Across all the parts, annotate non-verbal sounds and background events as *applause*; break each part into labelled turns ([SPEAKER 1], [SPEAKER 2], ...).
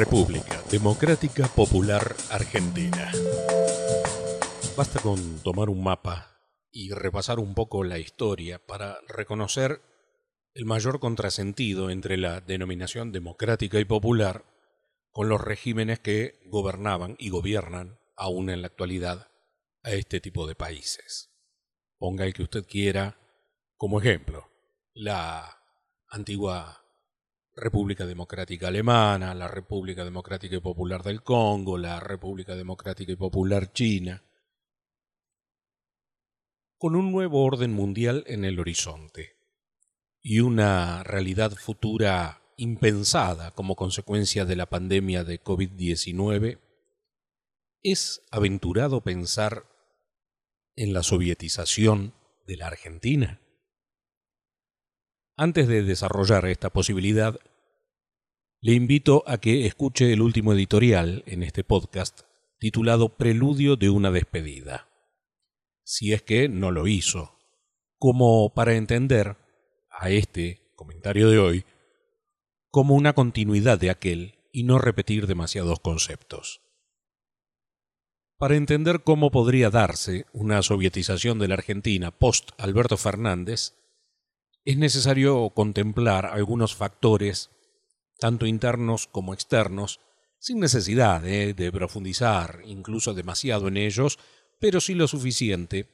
[SPEAKER 1] República Democrática Popular Argentina. Basta con tomar un mapa y repasar un poco la historia para reconocer el mayor contrasentido entre la denominación democrática y popular con los regímenes que gobernaban y gobiernan aún en la actualidad a este tipo de países. Ponga el que usted quiera como ejemplo, la antigua República Democrática Alemana, la República Democrática y Popular del Congo, la República Democrática y Popular China, con un nuevo orden mundial en el horizonte y una realidad futura impensada como consecuencia de la pandemia de COVID-19, es aventurado pensar en la sovietización de la Argentina. Antes de desarrollar esta posibilidad, le invito a que escuche el último editorial en este podcast titulado Preludio de una despedida, si es que no lo hizo, como para entender a este comentario de hoy como una continuidad de aquel y no repetir demasiados conceptos. Para entender cómo podría darse una sovietización de la Argentina post Alberto Fernández, es necesario contemplar algunos factores, tanto internos como externos, sin necesidad de profundizar incluso demasiado en ellos, pero sí lo suficiente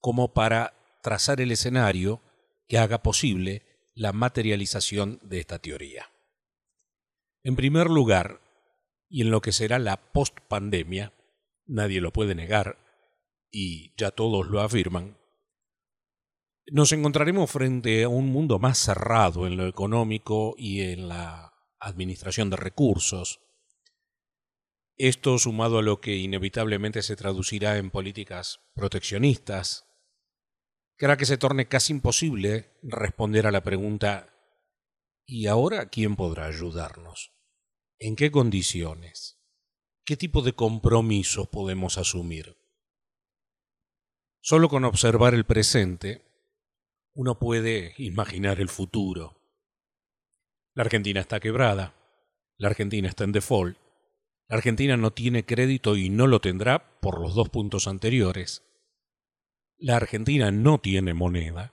[SPEAKER 1] como para trazar el escenario que haga posible la materialización de esta teoría. En primer lugar, y en lo que será la post-pandemia, nadie lo puede negar, y ya todos lo afirman, nos encontraremos frente a un mundo más cerrado en lo económico y en la administración de recursos. Esto sumado a lo que inevitablemente se traducirá en políticas proteccionistas, que hará que se torne casi imposible responder a la pregunta ¿y ahora quién podrá ayudarnos? ¿En qué condiciones? ¿Qué tipo de compromisos podemos asumir? Solo con observar el presente uno puede imaginar el futuro. La Argentina está quebrada, la Argentina está en default, la Argentina no tiene crédito y no lo tendrá por los dos puntos anteriores. La Argentina no tiene moneda.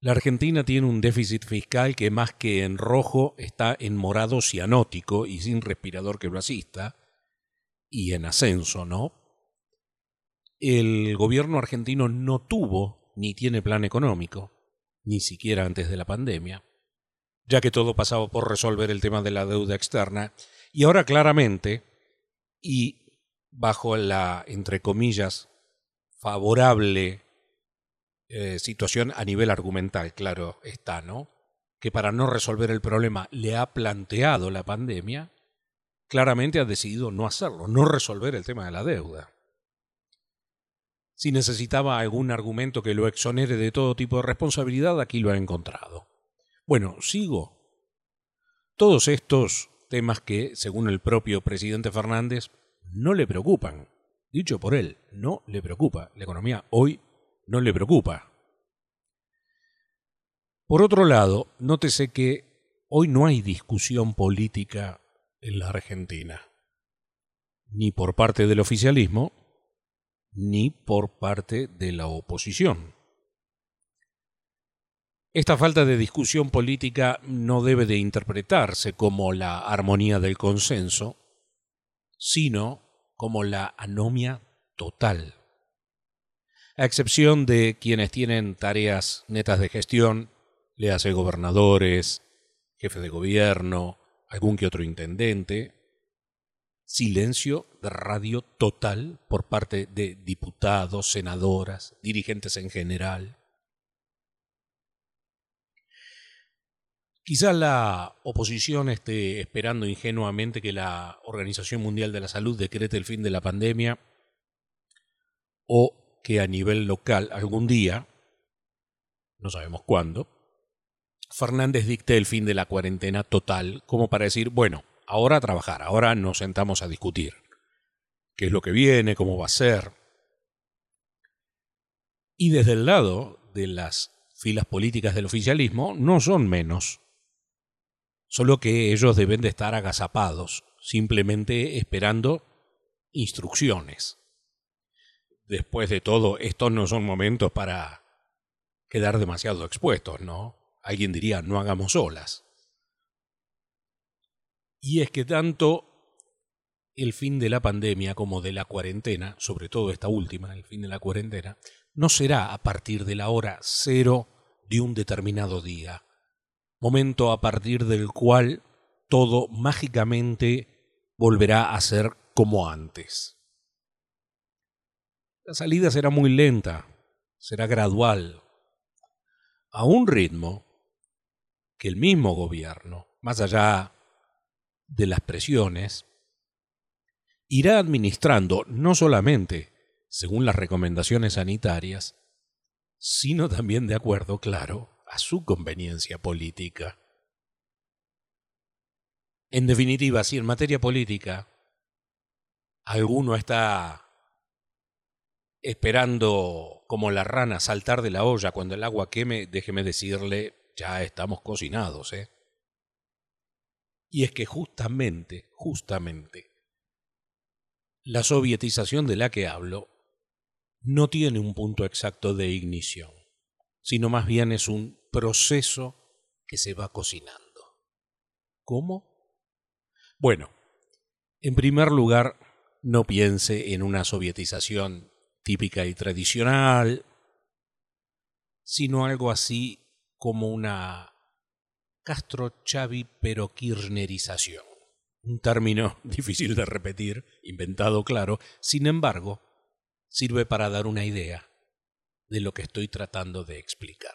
[SPEAKER 1] La Argentina tiene un déficit fiscal que más que en rojo está en morado cianótico y sin respirador que lo asista, y en ascenso, ¿no? El gobierno argentino no tuvo ni tiene plan económico, ni siquiera antes de la pandemia, ya que todo pasaba por resolver el tema de la deuda externa, y ahora claramente, y bajo la, entre comillas, favorable eh, situación a nivel argumental, claro está, ¿no? Que para no resolver el problema le ha planteado la pandemia, claramente ha decidido no hacerlo, no resolver el tema de la deuda. Si necesitaba algún argumento que lo exonere de todo tipo de responsabilidad, aquí lo ha encontrado. Bueno, sigo. Todos estos temas que, según el propio presidente Fernández, no le preocupan. Dicho por él, no le preocupa. La economía hoy no le preocupa. Por otro lado, nótese que hoy no hay discusión política en la Argentina, ni por parte del oficialismo, ni por parte de la oposición. Esta falta de discusión política no debe de interpretarse como la armonía del consenso, sino como la anomia total. A excepción de quienes tienen tareas netas de gestión, le hace gobernadores, jefe de gobierno, algún que otro intendente, silencio de radio total por parte de diputados, senadoras, dirigentes en general. Quizá la oposición esté esperando ingenuamente que la Organización Mundial de la Salud decrete el fin de la pandemia o que a nivel local algún día, no sabemos cuándo, Fernández dicte el fin de la cuarentena total como para decir, bueno, ahora a trabajar, ahora nos sentamos a discutir. ¿Qué es lo que viene? ¿Cómo va a ser? Y desde el lado de las filas políticas del oficialismo no son menos. Solo que ellos deben de estar agazapados, simplemente esperando instrucciones. Después de todo, estos no son momentos para quedar demasiado expuestos, ¿no? Alguien diría, no hagamos olas. Y es que tanto el fin de la pandemia como de la cuarentena, sobre todo esta última, el fin de la cuarentena, no será a partir de la hora cero de un determinado día, momento a partir del cual todo mágicamente volverá a ser como antes. La salida será muy lenta, será gradual, a un ritmo que el mismo gobierno, más allá de las presiones, irá administrando no solamente según las recomendaciones sanitarias, sino también de acuerdo, claro, a su conveniencia política. En definitiva, si en materia política alguno está esperando como la rana saltar de la olla cuando el agua queme, déjeme decirle, ya estamos cocinados, ¿eh? Y es que justamente, justamente, la sovietización de la que hablo no tiene un punto exacto de ignición, sino más bien es un proceso que se va cocinando. ¿Cómo? Bueno, en primer lugar, no piense en una sovietización típica y tradicional, sino algo así como una Castro Chavi pero kirchnerización un término *laughs* difícil de repetir, inventado claro, sin embargo, sirve para dar una idea de lo que estoy tratando de explicar.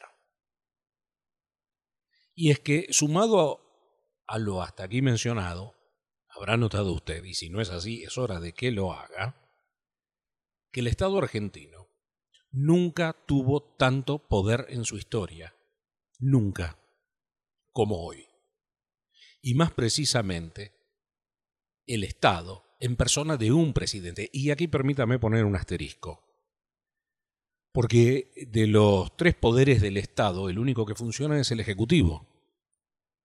[SPEAKER 1] Y es que, sumado a lo hasta aquí mencionado, habrá notado usted, y si no es así, es hora de que lo haga, que el Estado argentino nunca tuvo tanto poder en su historia, nunca, como hoy. Y más precisamente, el Estado en persona de un presidente. Y aquí permítame poner un asterisco. Porque de los tres poderes del Estado, el único que funciona es el Ejecutivo.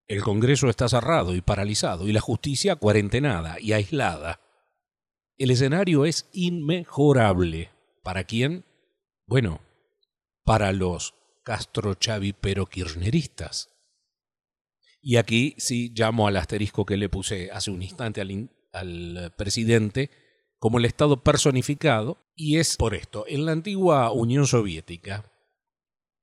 [SPEAKER 1] El Congreso está cerrado y paralizado y la justicia cuarentenada y aislada. El escenario es inmejorable. ¿Para quién? Bueno, para los Castro Chavi pero kirchneristas. Y aquí sí llamo al asterisco que le puse hace un instante al, presidente como el Estado personificado, y es por esto, en la antigua Unión Soviética,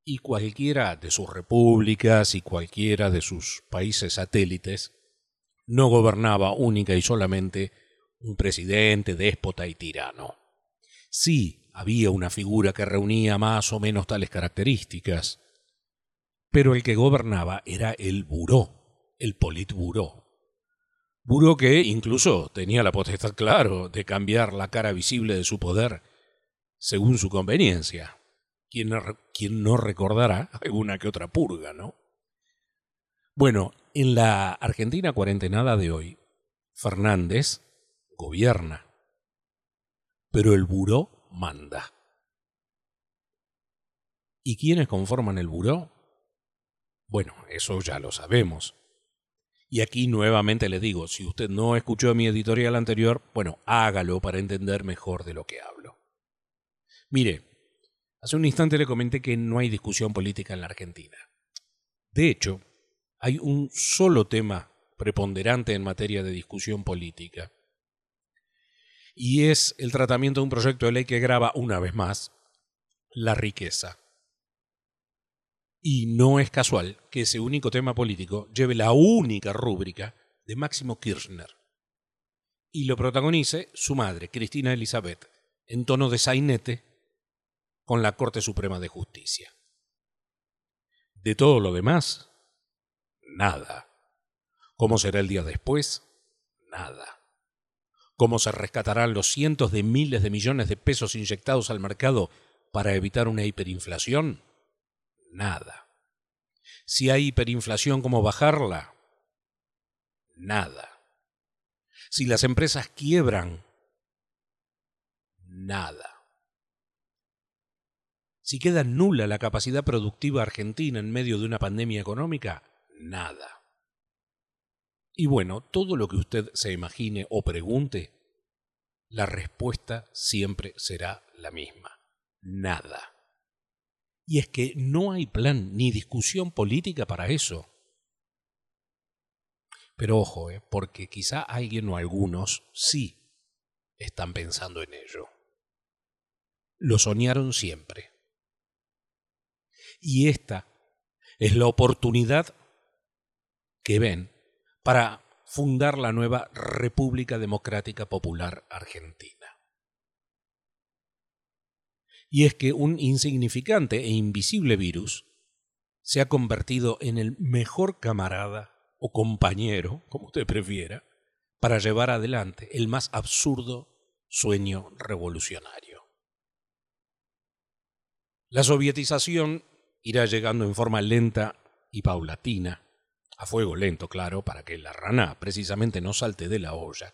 [SPEAKER 1] y cualquiera de sus repúblicas y cualquiera de sus países satélites, no gobernaba única y solamente un presidente, déspota y tirano. Sí, había una figura que reunía más o menos tales características, pero el que gobernaba era el buró, el politburó. Buró que incluso tenía la potestad, claro, de cambiar la cara visible de su poder según su conveniencia. ¿Quién no, recordará alguna que otra purga, no? Bueno, en la Argentina cuarentenada de hoy, Fernández gobierna, pero el buró manda. ¿Y quiénes conforman el buró? Bueno, eso ya lo sabemos. Y aquí nuevamente le digo, si usted no escuchó mi editorial anterior, bueno, hágalo para entender mejor de lo que hablo. Mire, hace un instante le comenté que no hay discusión política en la Argentina. De hecho, hay un solo tema preponderante en materia de discusión política. Y es el tratamiento de un proyecto de ley que graba, una vez más, la riqueza. Y no es casual que ese único tema político lleve la única rúbrica de Máximo Kirchner. Y lo protagonice su madre, Cristina Elizabeth, en tono de sainete con la Corte Suprema de Justicia. De todo lo demás, nada. ¿Cómo será el día después? Nada. ¿Cómo se rescatarán los cientos de miles de millones de pesos inyectados al mercado para evitar una hiperinflación? Nada. Si hay hiperinflación, ¿cómo bajarla? Nada. Si las empresas quiebran, nada. Si queda nula la capacidad productiva argentina en medio de una pandemia económica, nada. Y bueno, todo lo que usted se imagine o pregunte, la respuesta siempre será la misma. Nada. Y es que no hay plan ni discusión política para eso. Pero ojo, eh, porque quizá alguien o algunos sí están pensando en ello. Lo soñaron siempre. Y esta es la oportunidad que ven para fundar la nueva República Democrática Popular Argentina. Y es que un insignificante e invisible virus se ha convertido en el mejor camarada o compañero, como usted prefiera, para llevar adelante el más absurdo sueño revolucionario. La sovietización irá llegando en forma lenta y paulatina, a fuego lento, claro, para que la rana precisamente no salte de la olla.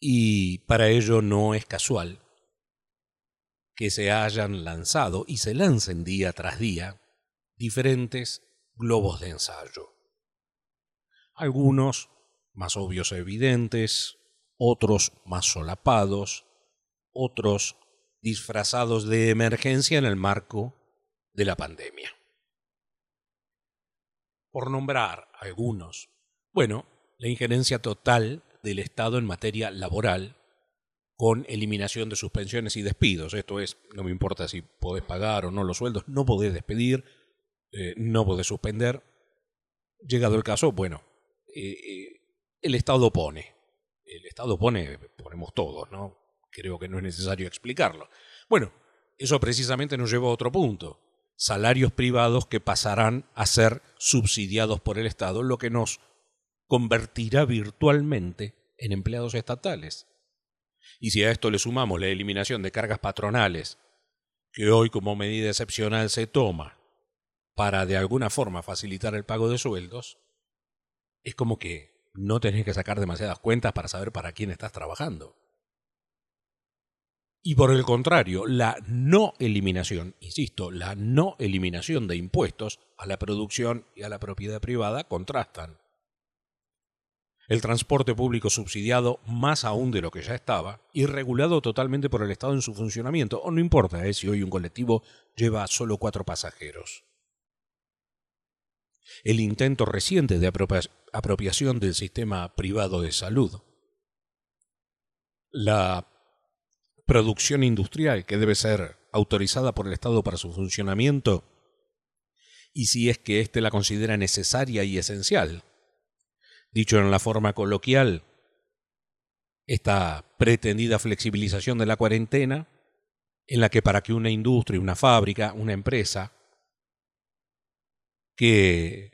[SPEAKER 1] Y para ello no es casual que se hayan lanzado y se lancen día tras día diferentes globos de ensayo. Algunos más obvios e evidentes, otros más solapados, otros disfrazados de emergencia en el marco de la pandemia por nombrar algunos. Bueno, la injerencia total del Estado en materia laboral con eliminación de suspensiones y despidos. Esto es, no me importa si podés pagar o no los sueldos, no podés despedir, eh, no podés suspender. Llegado el caso, bueno, eh, eh, el Estado pone. El Estado pone, ponemos todos, ¿no? Creo que no es necesario explicarlo. Bueno, eso precisamente nos lleva a otro punto salarios privados que pasarán a ser subsidiados por el Estado, lo que nos convertirá virtualmente en empleados estatales. Y si a esto le sumamos la eliminación de cargas patronales, que hoy como medida excepcional se toma para de alguna forma facilitar el pago de sueldos, es como que no tenés que sacar demasiadas cuentas para saber para quién estás trabajando. Y por el contrario, la no eliminación, insisto, la no eliminación de impuestos a la producción y a la propiedad privada contrastan. El transporte público subsidiado más aún de lo que ya estaba y regulado totalmente por el Estado en su funcionamiento, o no importa eh, si hoy un colectivo lleva solo cuatro pasajeros. El intento reciente de apropiación del sistema privado de salud. La producción industrial que debe ser autorizada por el Estado para su funcionamiento y si es que éste la considera necesaria y esencial. Dicho en la forma coloquial, esta pretendida flexibilización de la cuarentena, en la que para que una industria, una fábrica, una empresa que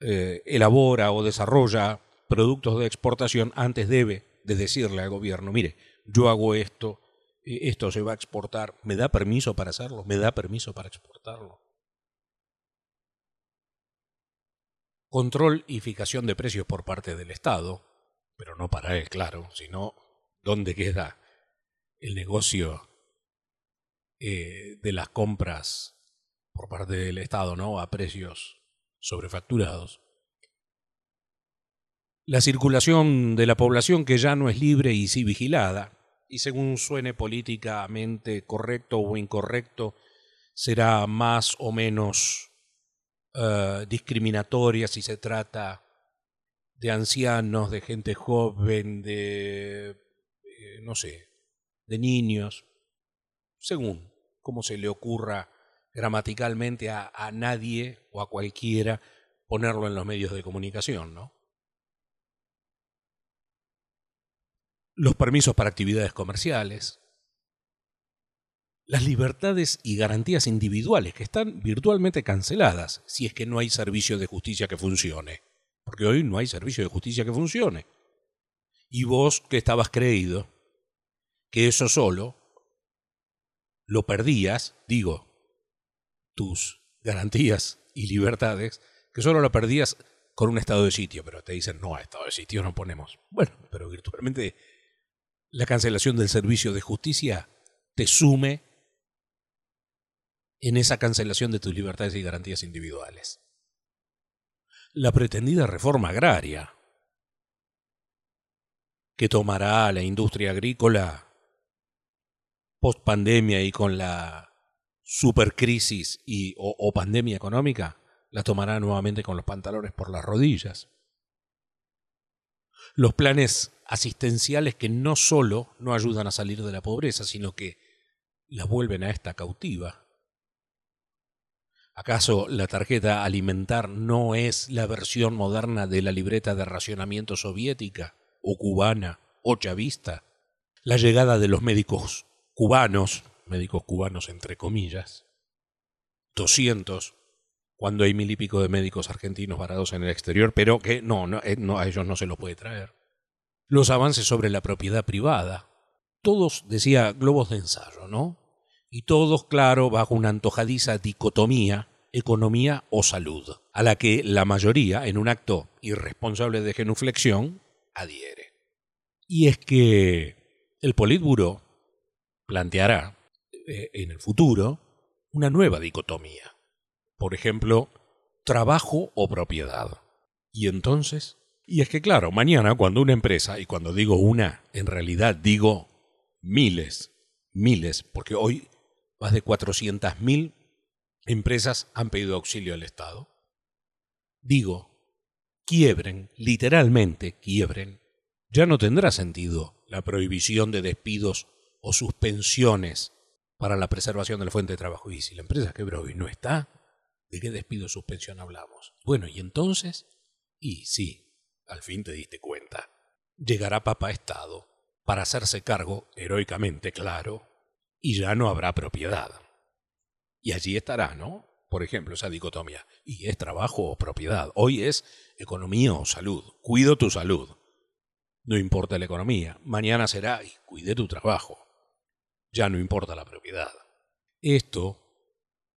[SPEAKER 1] eh, elabora o desarrolla productos de exportación antes debe de decirle al gobierno, mire, yo hago esto, esto se va a exportar, ¿me da permiso para hacerlo? ¿Me da permiso para exportarlo? Control y fijación de precios por parte del Estado, pero no para él, claro, sino dónde queda el negocio eh, de las compras por parte del Estado, ¿no? A precios sobrefacturados. La circulación de la población que ya no es libre y sí vigilada, y según suene políticamente correcto o incorrecto, será más o menos eh, discriminatoria si se trata de ancianos, de gente joven, de, eh, no sé, de niños, según como se le ocurra gramaticalmente a, a nadie o a cualquiera ponerlo en los medios de comunicación, ¿no? los permisos para actividades comerciales, las libertades y garantías individuales que están virtualmente canceladas si es que no hay servicio de justicia que funcione. Porque hoy no hay servicio de justicia que funcione. Y vos que estabas creído que eso solo lo perdías, digo, tus garantías y libertades, que solo lo perdías con un estado de sitio, pero te dicen, no, a estado de sitio no ponemos. Bueno, pero virtualmente la cancelación del servicio de justicia te sume en esa cancelación de tus libertades y garantías individuales. la pretendida reforma agraria, que tomará la industria agrícola post pandemia y con la supercrisis y, o, o pandemia económica, la tomará nuevamente con los pantalones por las rodillas. Los planes asistenciales que no solo no ayudan a salir de la pobreza, sino que la vuelven a esta cautiva. ¿Acaso la tarjeta alimentar no es la versión moderna de la libreta de racionamiento soviética, o cubana, o chavista? La llegada de los médicos cubanos, médicos cubanos entre comillas, 200, cuando hay mil y pico de médicos argentinos varados en el exterior, pero que no, no, eh, no a ellos no se los puede traer. Los avances sobre la propiedad privada. Todos, decía, globos de ensayo, ¿no? Y todos, claro, bajo una antojadiza dicotomía economía o salud, a la que la mayoría, en un acto irresponsable de genuflexión, adhiere. Y es que el Politburo planteará eh, en el futuro una nueva dicotomía. Por ejemplo, trabajo o propiedad. Y entonces, y es que claro, mañana cuando una empresa, y cuando digo una, en realidad digo miles, miles, porque hoy más de 400.000 empresas han pedido auxilio al Estado. Digo, quiebren, literalmente quiebren, ya no tendrá sentido la prohibición de despidos o suspensiones para la preservación de la fuente de trabajo. Y si la empresa quebró y no está, ¿de qué despido o suspensión hablamos? Bueno, y entonces, y sí, al fin te diste cuenta, llegará Papa Estado para hacerse cargo, heroicamente claro, y ya no habrá propiedad. Y allí estará, ¿no? Por ejemplo, esa dicotomía. Y es trabajo o propiedad. Hoy es economía o salud. Cuido tu salud. No importa la economía. Mañana será y cuide tu trabajo. Ya no importa la propiedad. Esto,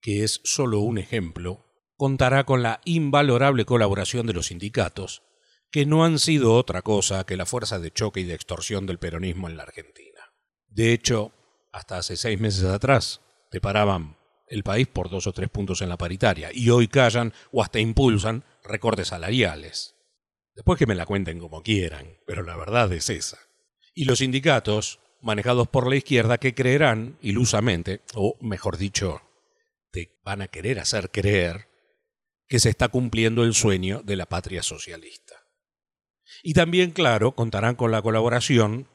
[SPEAKER 1] que es solo un ejemplo, contará con la invalorable colaboración de los sindicatos, que no han sido otra cosa que la fuerza de choque y de extorsión del peronismo en la Argentina. De hecho, hasta hace seis meses atrás, te paraban el país por dos o tres puntos en la paritaria y hoy callan o hasta impulsan recortes salariales. Después que me la cuenten como quieran, pero la verdad es esa. Y los sindicatos, manejados por la izquierda, que creerán ilusamente, o mejor dicho, te van a querer hacer creer que se está cumpliendo el sueño de la patria socialista. Y también, claro, contarán con la colaboración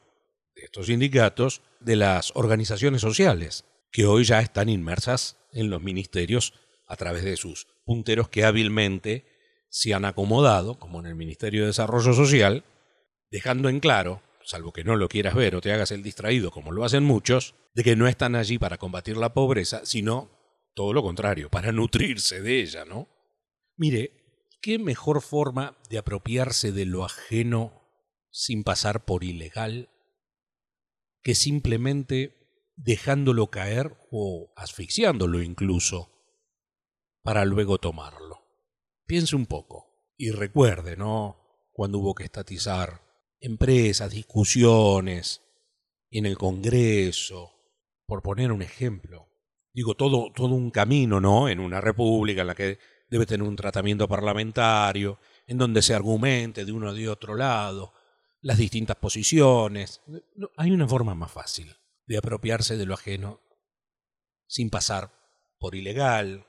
[SPEAKER 1] de estos sindicatos de las organizaciones sociales, que hoy ya están inmersas en los ministerios a través de sus punteros que hábilmente se han acomodado, como en el Ministerio de Desarrollo Social, dejando en claro, salvo que no lo quieras ver o te hagas el distraído como lo hacen muchos, de que no están allí para combatir la pobreza, sino todo lo contrario, para nutrirse de ella, ¿no? Mire, ¿qué mejor forma de apropiarse de lo ajeno sin pasar por ilegal que simplemente dejándolo caer o asfixiándolo incluso, para luego tomarlo. Piense un poco y recuerde, ¿no? Cuando hubo que estatizar empresas, discusiones en el Congreso, por poner un ejemplo. Digo, todo, todo un camino, ¿no? En una república en la que debe tener un tratamiento parlamentario, en donde se argumente de uno o de otro lado, las distintas posiciones. hay una forma más fácil de apropiarse de lo ajeno sin pasar por ilegal,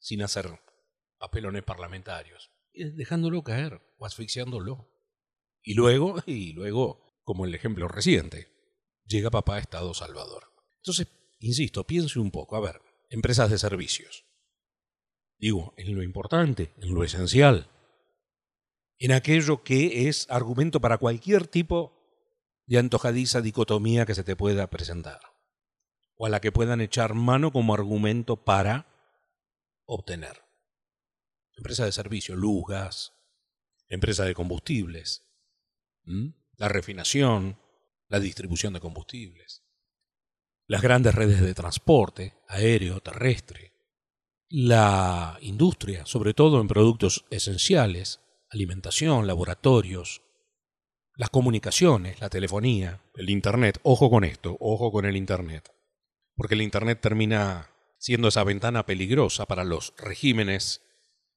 [SPEAKER 1] sin hacer papelones parlamentarios, dejándolo caer o asfixiándolo. Y luego, *laughs* y luego, como el ejemplo reciente, llega papá a Estado Salvador. Entonces, insisto, piense un poco, a ver, empresas de servicios. Digo, en lo importante, en lo esencial, en aquello que es argumento para cualquier tipo de antojadiza dicotomía que se te pueda presentar, o a la que puedan echar mano como argumento para obtener. Empresa de servicio, luz, gas, empresa de combustibles, la refinación, la distribución de combustibles, las grandes redes de transporte, aéreo, terrestre, la industria, sobre todo en productos esenciales, alimentación, laboratorios, las comunicaciones, la telefonía, el Internet. Ojo con esto, ojo con el Internet. Porque el Internet termina siendo esa ventana peligrosa para los regímenes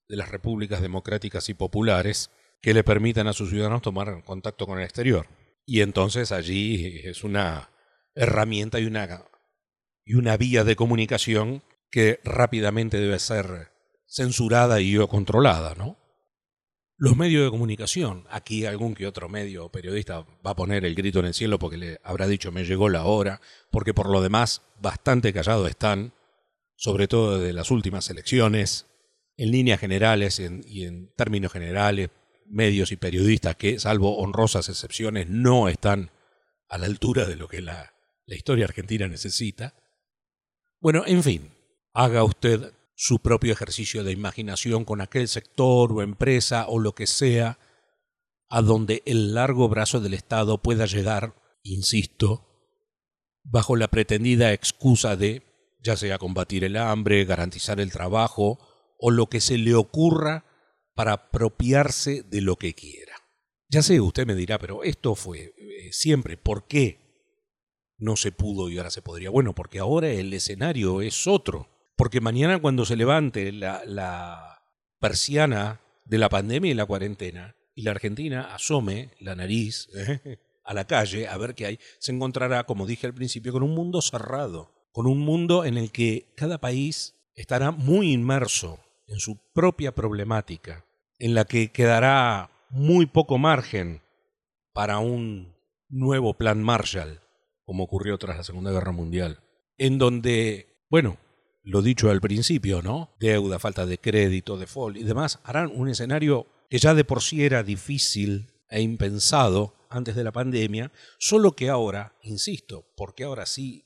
[SPEAKER 1] de las repúblicas democráticas y populares que le permitan a sus ciudadanos tomar contacto con el exterior. Y entonces allí es una herramienta y una, y una vía de comunicación que rápidamente debe ser censurada y o controlada, ¿no? Los medios de comunicación, aquí algún que otro medio periodista va a poner el grito en el cielo porque le habrá dicho me llegó la hora, porque por lo demás bastante callados están, sobre todo de las últimas elecciones, en líneas generales y en términos generales, medios y periodistas que, salvo honrosas excepciones, no están a la altura de lo que la historia argentina necesita. Bueno, en fin, haga usted su propio ejercicio de imaginación con aquel sector o empresa o lo que sea a donde el largo brazo del Estado pueda llegar, insisto, bajo la pretendida excusa de, ya sea combatir el hambre, garantizar el trabajo o lo que se le ocurra para apropiarse de lo que quiera. Ya sé, usted me dirá, pero esto fue eh, siempre, ¿por qué no se pudo y ahora se podría? Bueno, porque ahora el escenario es otro. Porque mañana cuando se levante la, persiana de la pandemia y la cuarentena, y la Argentina asome la nariz ¿eh? *laughs* a la calle a ver qué hay, se encontrará, como dije al principio, con un mundo cerrado, con un mundo en el que cada país estará muy inmerso en su propia problemática, en la que quedará muy poco margen para un nuevo plan Marshall, como ocurrió tras la Segunda Guerra Mundial, en donde, bueno, lo dicho al principio, ¿no? Deuda, falta de crédito, default y demás, harán un escenario que ya de por sí era difícil e impensado antes de la pandemia, solo que ahora, insisto, porque ahora sí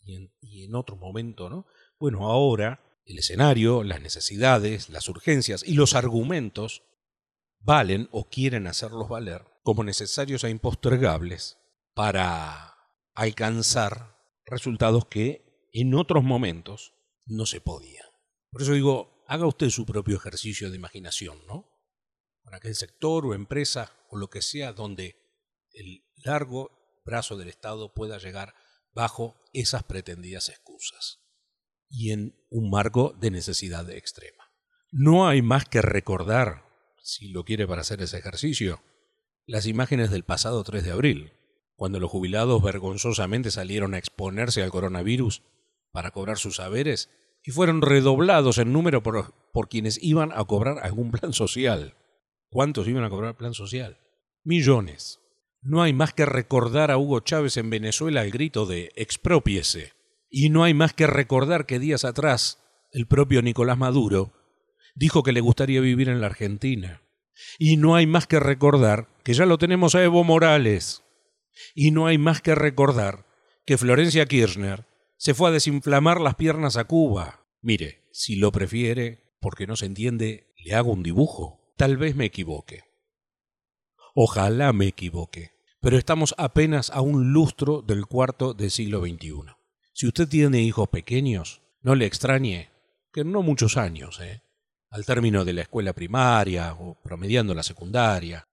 [SPEAKER 1] y en, y en otro momento, ¿no? Bueno, ahora el escenario, las necesidades, las urgencias y los argumentos valen o quieren hacerlos valer como necesarios e impostergables para alcanzar resultados que en otros momentos no se podía. Por eso digo, haga usted su propio ejercicio de imaginación, ¿no? Para aquel sector o empresa o lo que sea donde el largo brazo del Estado pueda llegar bajo esas pretendidas excusas y en un marco de necesidad extrema. No hay más que recordar, si lo quiere para hacer ese ejercicio, las imágenes del pasado 3 de abril, cuando los jubilados vergonzosamente salieron a exponerse al coronavirus para cobrar sus saberes y fueron redoblados en número por, por quienes iban a cobrar algún plan social. ¿Cuántos iban a cobrar plan social? Millones. No hay más que recordar a Hugo Chávez en Venezuela el grito de expropiese. Y no hay más que recordar que días atrás el propio Nicolás Maduro dijo que le gustaría vivir en la Argentina. Y no hay más que recordar que ya lo tenemos a Evo Morales. Y no hay más que recordar que Florencia Kirchner se fue a desinflamar las piernas a Cuba. Mire, si lo prefiere, porque no se entiende, le hago un dibujo. Tal vez me equivoque. Ojalá me equivoque. Pero estamos apenas a un lustro del cuarto del siglo XXI. Si usted tiene hijos pequeños, no le extrañe que no muchos años, ¿eh? al término de la escuela primaria o promediando la secundaria,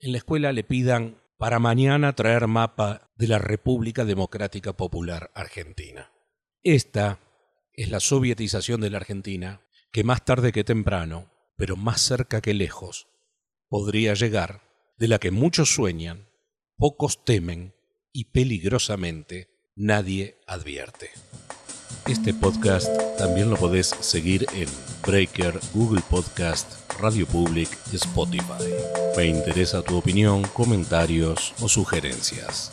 [SPEAKER 1] en la escuela le pidan para mañana traer mapa de la República Democrática Popular Argentina. Esta es la sovietización de la Argentina que más tarde que temprano, pero más cerca que lejos, podría llegar, de la que muchos sueñan, pocos temen y peligrosamente nadie advierte. Este podcast también lo podés seguir en Breaker, Google Podcast, Radio Public Spotify. Me interesa tu opinión, comentarios o sugerencias.